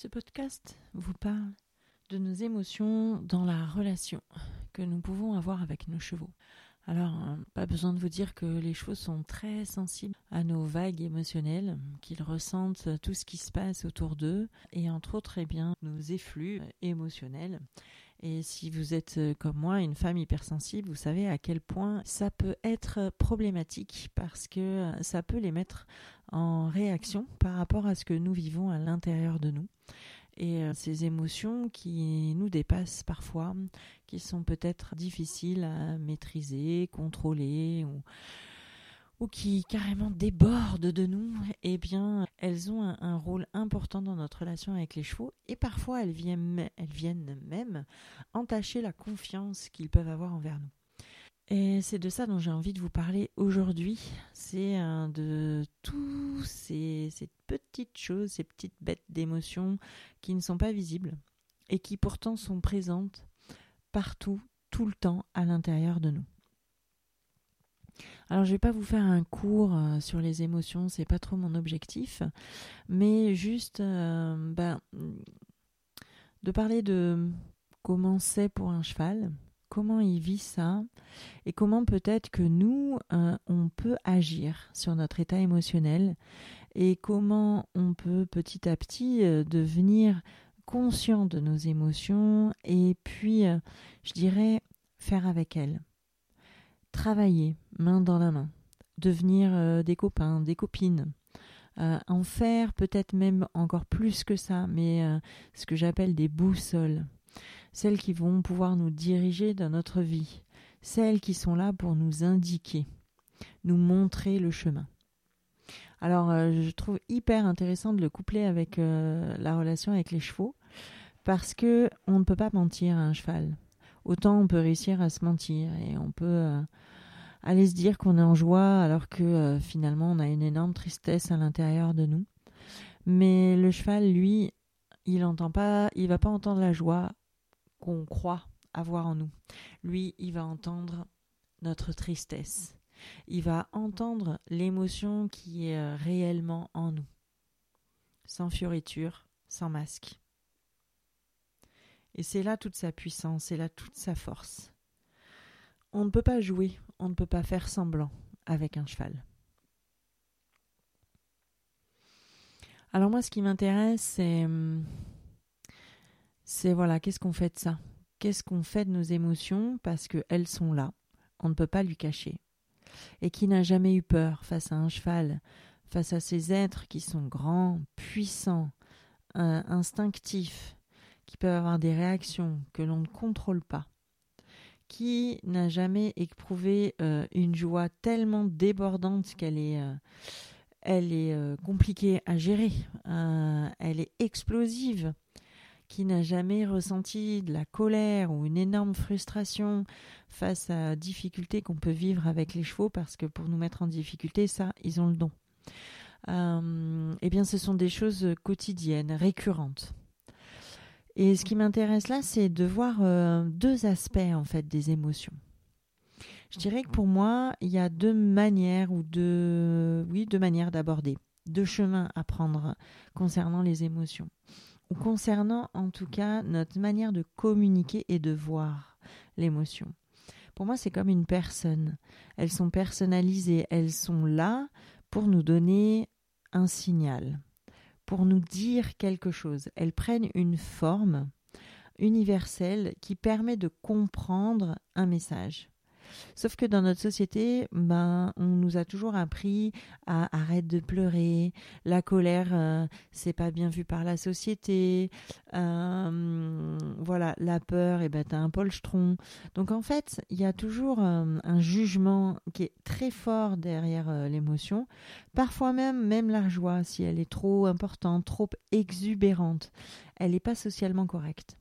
Ce podcast vous parle de nos émotions dans la relation que nous pouvons avoir avec nos chevaux. Alors, euh, pas besoin de vous dire que les chevaux sont très sensibles à nos vagues émotionnelles, qu'ils ressentent tout ce qui se passe autour d'eux, et entre autres, eh bien, nos efflux émotionnels. Et si vous êtes euh, comme moi une femme hypersensible, vous savez à quel point ça peut être problématique parce que euh, ça peut les mettre en réaction par rapport à ce que nous vivons à l'intérieur de nous. Et euh, ces émotions qui nous dépassent parfois, qui sont peut-être difficiles à maîtriser, contrôler ou, ou qui carrément débordent de nous, eh bien, elles ont un, rôle important dans notre relation avec les chevaux et parfois elles viennent, elles viennent même entacher la confiance qu'ils peuvent avoir envers nous. Et c'est de ça dont j'ai envie de vous parler aujourd'hui. C'est de tous ces, ces, petites choses, ces petites bêtes d'émotions qui ne sont pas visibles et qui pourtant sont présentes partout, tout le temps à l'intérieur de nous. Alors je ne vais pas vous faire un cours euh, sur les émotions, c'est pas trop mon objectif, mais juste euh, ben, de parler de comment c'est pour un cheval, comment il vit ça et comment peut-être que nous, euh, on peut agir sur notre état émotionnel et comment on peut petit à petit devenir conscient de nos émotions et puis, je dirais, faire avec elles. Travailler main dans la main, devenir des copains, des copines. en faire peut-être même encore plus que ça, mais ce que j'appelle des boussoles celles qui vont pouvoir nous diriger dans notre vie, celles qui sont là pour nous indiquer, nous montrer le chemin. Alors, euh, je trouve hyper intéressant de le coupler avec euh, la relation avec les chevaux, parce que on ne peut pas mentir à un cheval. Autant on peut réussir à se mentir et on peut euh, aller se dire qu'on est en joie alors que finalement on a une énorme tristesse à l'intérieur de nous. Mais le cheval, lui, il entend pas, il va pas entendre la joie qu'on croit avoir en nous. Lui, il va entendre notre tristesse. Il va entendre l'émotion qui est euh, réellement en nous. Sans fioriture, sans masque. Et c'est là toute sa puissance, c'est là toute sa force. On ne peut pas jouer, on ne peut pas faire semblant avec un cheval. Alors moi, ce qui m'intéresse, c'est hum, voilà, qu'est-ce qu'on fait de ça? Qu'est-ce qu'on fait de nos émotions? Parce qu'elles sont là, on ne peut pas lui cacher. Et qui n'a jamais eu peur face à un cheval, face à ces êtres qui sont grands, puissants, euh, instinctifs, qui peuvent avoir des réactions que l'on ne contrôle pas qui n'a jamais éprouvé euh, une joie tellement débordante qu'elle est, euh, est compliquée à gérer, elle est explosive, qui n'a jamais ressenti de la colère ou une énorme frustration face à difficultés qu'on peut vivre avec les chevaux, parce que pour nous mettre en difficulté, ça, ils ont le don. Euh, eh bien, ce sont des choses quotidiennes, récurrentes. Et ce qui m'intéresse là, c'est de voir euh, deux aspects en fait des émotions. Je dirais que pour moi, il y a deux manières ou deux, oui, deux manières d'aborder, deux chemins à prendre concernant les émotions concernant en tout cas notre manière de communiquer et de voir l'émotion. Pour moi, c'est comme une personne. Elles sont personnalisées, elles sont là pour nous donner un signal, pour nous dire quelque chose. Elles prennent une forme universelle qui permet de comprendre un message. Sauf que dans notre société, ben, on nous a toujours appris à arrêter de pleurer, la colère, euh, c'est pas bien vu par la société, euh, voilà, la peur, et eh ben t'as un polstron. Donc en fait, il y a toujours euh, un jugement qui est très fort derrière l'émotion. Parfois même, même la joie, si elle est trop importante, trop exubérante, elle n'est pas socialement correcte.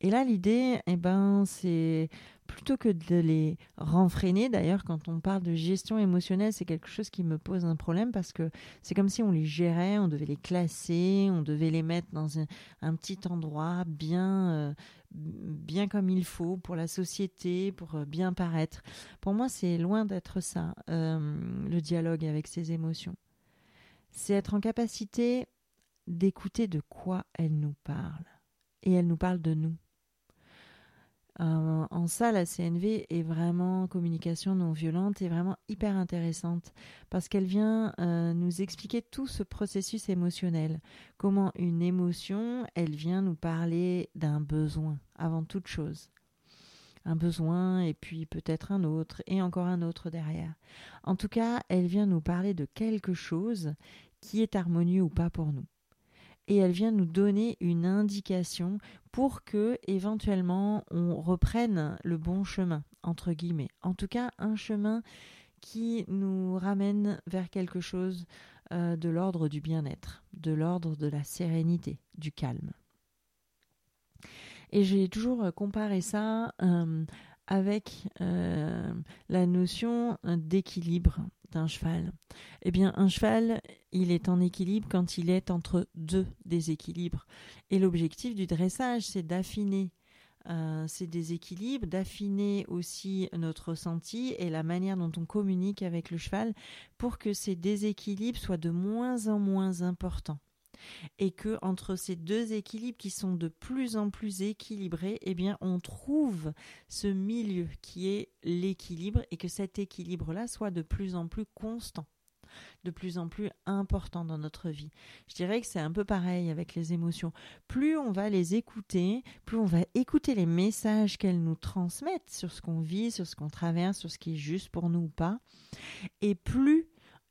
Et là, l'idée, eh ben, c'est plutôt que de les renfreiner, d'ailleurs, quand on parle de gestion émotionnelle, c'est quelque chose qui me pose un problème parce que c'est comme si on les gérait, on devait les classer, on devait les mettre dans un, petit endroit bien, euh, bien comme il faut pour la société, pour euh, bien paraître. Pour moi, c'est loin d'être ça, euh, le dialogue avec ces émotions. C'est être en capacité d'écouter de quoi elle nous parle. Et elle nous parle de nous. Euh, en ça, la CNV est vraiment communication non violente et vraiment hyper intéressante parce qu'elle vient euh, nous expliquer tout ce processus émotionnel. Comment une émotion, elle vient nous parler d'un besoin avant toute chose. Un besoin et puis peut-être un autre et encore un autre derrière. En tout cas, elle vient nous parler de quelque chose qui est harmonieux ou pas pour nous et elle vient nous donner une indication pour que éventuellement on reprenne le bon chemin entre guillemets. En tout cas, un chemin qui nous ramène vers quelque chose euh, de l'ordre du bien-être, de l'ordre de la sérénité, du calme. Et j'ai toujours comparé ça euh, avec euh, la notion d'équilibre cheval Eh bien, un cheval, il est en équilibre quand il est entre deux déséquilibres. Et l'objectif du dressage, c'est d'affiner euh, ces déséquilibres, d'affiner aussi notre ressenti et la manière dont on communique avec le cheval pour que ces déséquilibres soient de moins en moins importants et que entre ces deux équilibres qui sont de plus en plus équilibrés, eh bien on trouve ce milieu qui est l'équilibre et que cet équilibre-là soit de plus en plus constant de plus en plus important dans notre vie. Je dirais que c'est un peu pareil avec les émotions. Plus on va les écouter, plus on va écouter les messages qu'elles nous transmettent sur ce qu'on vit, sur ce qu'on traverse, sur ce qui est juste pour nous ou pas, et plus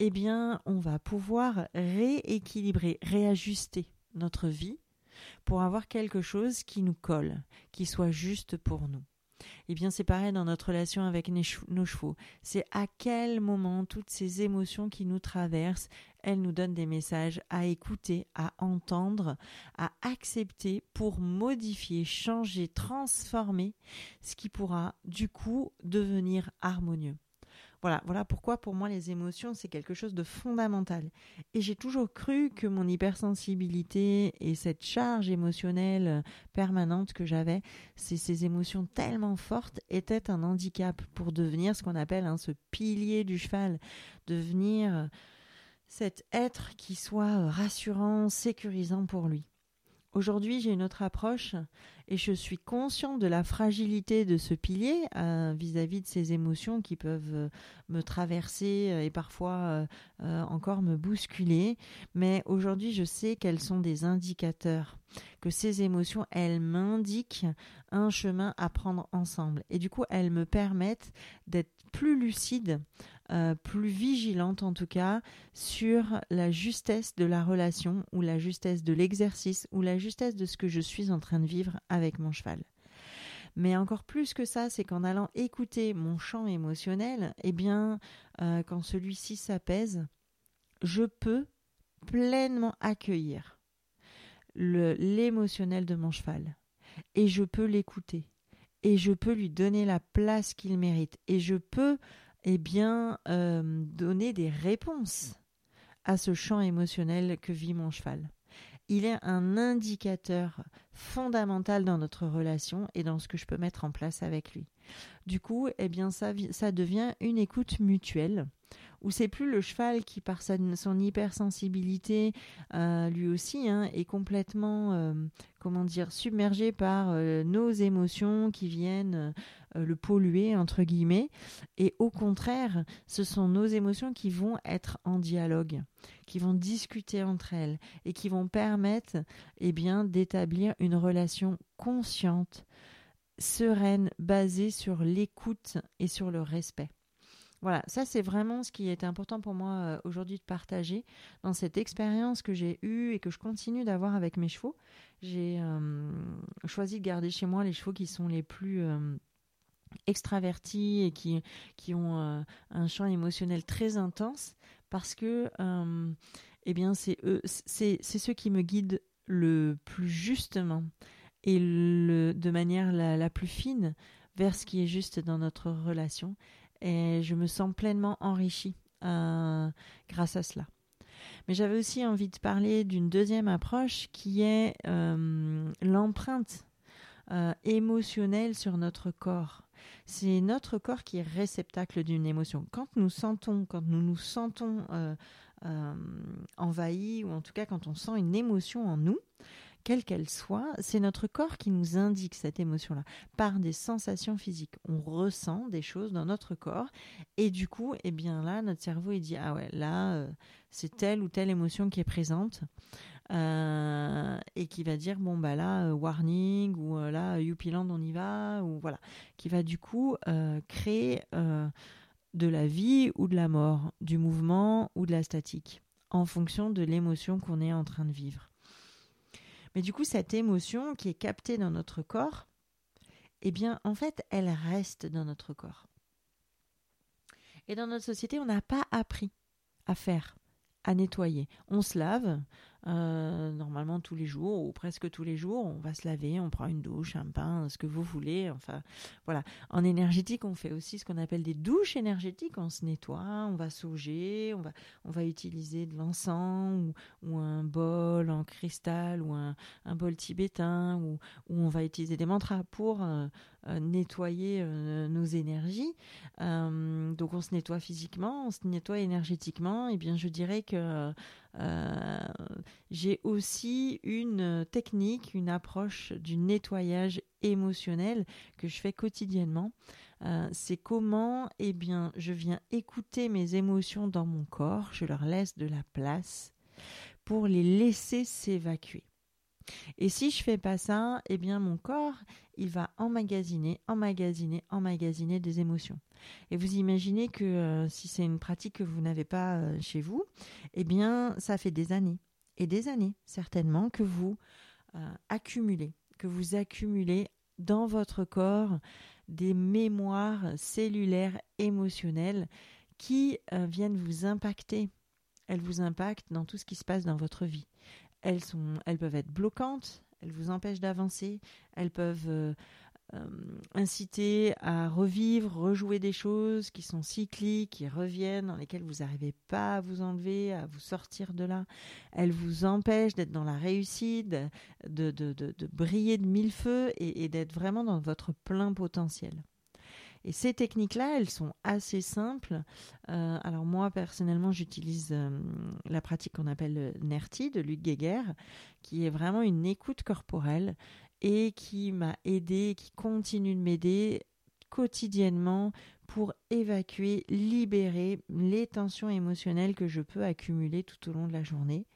eh bien, on va pouvoir rééquilibrer, réajuster notre vie pour avoir quelque chose qui nous colle, qui soit juste pour nous. Eh bien, c'est pareil dans notre relation avec nos chevaux. C'est à quel moment toutes ces émotions qui nous traversent, elles nous donnent des messages à écouter, à entendre, à accepter pour modifier, changer, transformer, ce qui pourra du coup devenir harmonieux. Voilà, pourquoi pour moi les émotions c'est quelque chose de fondamental. Et j'ai toujours cru que mon hypersensibilité et cette charge émotionnelle permanente que j'avais, ces émotions tellement fortes étaient un handicap pour devenir ce qu'on appelle hein, ce pilier du cheval, devenir cet être qui soit rassurant, sécurisant pour lui. Aujourd'hui, j'ai une autre approche et je suis consciente de la fragilité de ce pilier euh, vis-à-vis de ces émotions qui peuvent euh, me traverser euh, et parfois encore me bousculer. Mais aujourd'hui, je sais qu'elles sont des indicateurs, que ces émotions, elles m'indiquent un chemin à prendre ensemble. Et du coup, elles me permettent d'être plus lucide euh, plus vigilante en tout cas sur la justesse de la relation ou la justesse de l'exercice ou la justesse de ce que je suis en train de vivre avec mon cheval. Mais encore plus que ça, c'est qu'en allant écouter mon champ émotionnel, eh bien, euh, quand celui-ci s'apaise, je peux pleinement accueillir l'émotionnel de mon cheval. Et je peux l'écouter. Et je peux lui donner la place qu'il mérite. Et je peux eh bien, euh, donner des réponses à ce champ émotionnel que vit mon cheval. Il est un indicateur fondamental dans notre relation et dans ce que je peux mettre en place avec lui. Du coup, eh bien, ça, ça devient une écoute mutuelle où c'est plus le cheval qui, par son hypersensibilité, euh, lui aussi, hein, est complètement, euh, comment dire, submergé par euh, nos émotions qui viennent le polluer, entre guillemets. Et au contraire, ce sont nos émotions qui vont être en dialogue, qui vont discuter entre elles et qui vont permettre, eh bien, d'établir une relation consciente, sereine, basée sur l'écoute et sur le respect. Voilà, ça c'est vraiment ce qui est important pour moi euh, aujourd'hui de partager dans cette expérience que j'ai eue et que je continue d'avoir avec mes chevaux. J'ai euh, choisi de garder chez moi les chevaux qui sont les plus euh, extravertis et qui, ont un champ émotionnel très intense parce que eh bien c'est eux c'est ceux qui me guident le plus justement et de manière la, la plus fine vers ce qui est juste dans notre relation et je me sens pleinement enrichie euh, grâce à cela. Mais j'avais aussi envie de parler d'une deuxième approche qui est euh, l'empreinte euh, émotionnelle sur notre corps. C'est notre corps qui est réceptacle d'une émotion. Quand nous sentons, quand nous nous sentons envahi, ou en tout cas quand on sent une émotion en nous, quelle qu'elle soit, c'est notre corps qui nous indique cette émotion-là par des sensations physiques. On ressent des choses dans notre corps et du coup, eh bien là, notre cerveau il dit ah ouais là euh, c'est telle ou telle émotion qui est présente euh, et qui va dire bon bah là euh, warning ou là Youpiland on y va ou voilà qui va du coup créer de la vie ou de la mort, du mouvement ou de la statique en fonction de l'émotion qu'on est en train de vivre. Mais du coup, cette émotion qui est captée dans notre corps, eh bien, en fait, elle reste dans notre corps. Et dans notre société, on n'a pas appris à faire, à nettoyer. On se lave, euh, normalement tous les jours ou presque tous les jours, on va se laver, on prend une douche, un bain, ce que vous voulez. Enfin, voilà. En énergétique, on fait aussi ce qu'on appelle des douches énergétiques. On se nettoie, on va sauger, on va, on va utiliser de l'encens ou, un bol en cristal ou un, bol tibétain ou, on va utiliser des mantras pour euh, euh, nettoyer nos énergies. donc on se nettoie physiquement, on se nettoie énergétiquement. Et bien je dirais que j'ai aussi une technique, une approche du nettoyage émotionnel que je fais quotidiennement. Euh, c'est comment, eh bien, je viens écouter mes émotions dans mon corps, je leur laisse de la place pour les laisser s'évacuer. Et si je fais pas ça, eh bien mon corps, il va emmagasiner, emmagasiner, emmagasiner des émotions. Et vous imaginez que euh, si c'est une pratique que vous n'avez pas euh, chez vous, eh bien ça fait des années et des années certainement que vous euh, accumulez, que vous accumulez dans votre corps des mémoires cellulaires émotionnelles qui viennent vous impacter. Elles vous impactent dans tout ce qui se passe dans votre vie elles, peuvent être bloquantes, elles vous empêchent d'avancer, elles peuvent euh, euh, inciter à revivre, rejouer des choses qui sont cycliques, qui reviennent, dans lesquelles vous n'arrivez pas à vous enlever, à vous sortir de là. Elles vous empêchent d'être dans la réussite, de briller de mille feux et d'être vraiment dans votre plein potentiel. Et ces techniques-là, elles sont assez simples. Euh, alors moi, personnellement, j'utilise euh, la pratique qu'on appelle NERTI de Luc Geiger, qui est vraiment une écoute corporelle et qui m'a aidé, qui continue de m'aider quotidiennement pour évacuer, libérer les tensions émotionnelles que je peux accumuler tout au long de la journée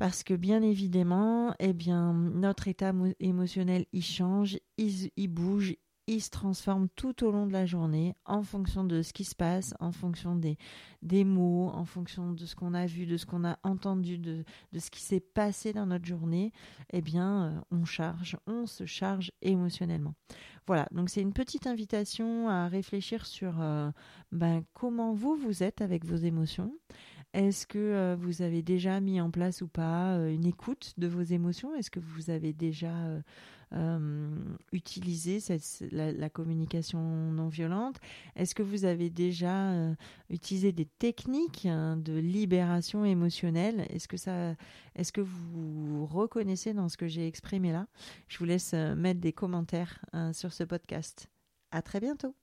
parce que bien évidemment, eh bien, notre état émotionnel il change, il, il bouge, se transforme tout au long de la journée en fonction de ce qui se passe, en fonction des, mots, en fonction de ce qu'on a vu, de ce qu'on a entendu, de, de ce qui s'est passé dans notre journée. Eh bien, euh, on charge, on se charge émotionnellement. Voilà, donc c'est une petite invitation à réfléchir sur euh, ben, comment vous, vous êtes avec vos émotions. Est-ce que euh, vous avez déjà mis en place ou pas une écoute de vos émotions? Est-ce que vous avez déjà euh, utiliser la, communication non violente? Est-ce que vous avez déjà euh, utilisé des techniques hein, de libération émotionnelle? Est-ce que ça, vous reconnaissez dans ce que j'ai exprimé là? Je vous laisse euh, mettre des commentaires sur ce podcast. À très bientôt.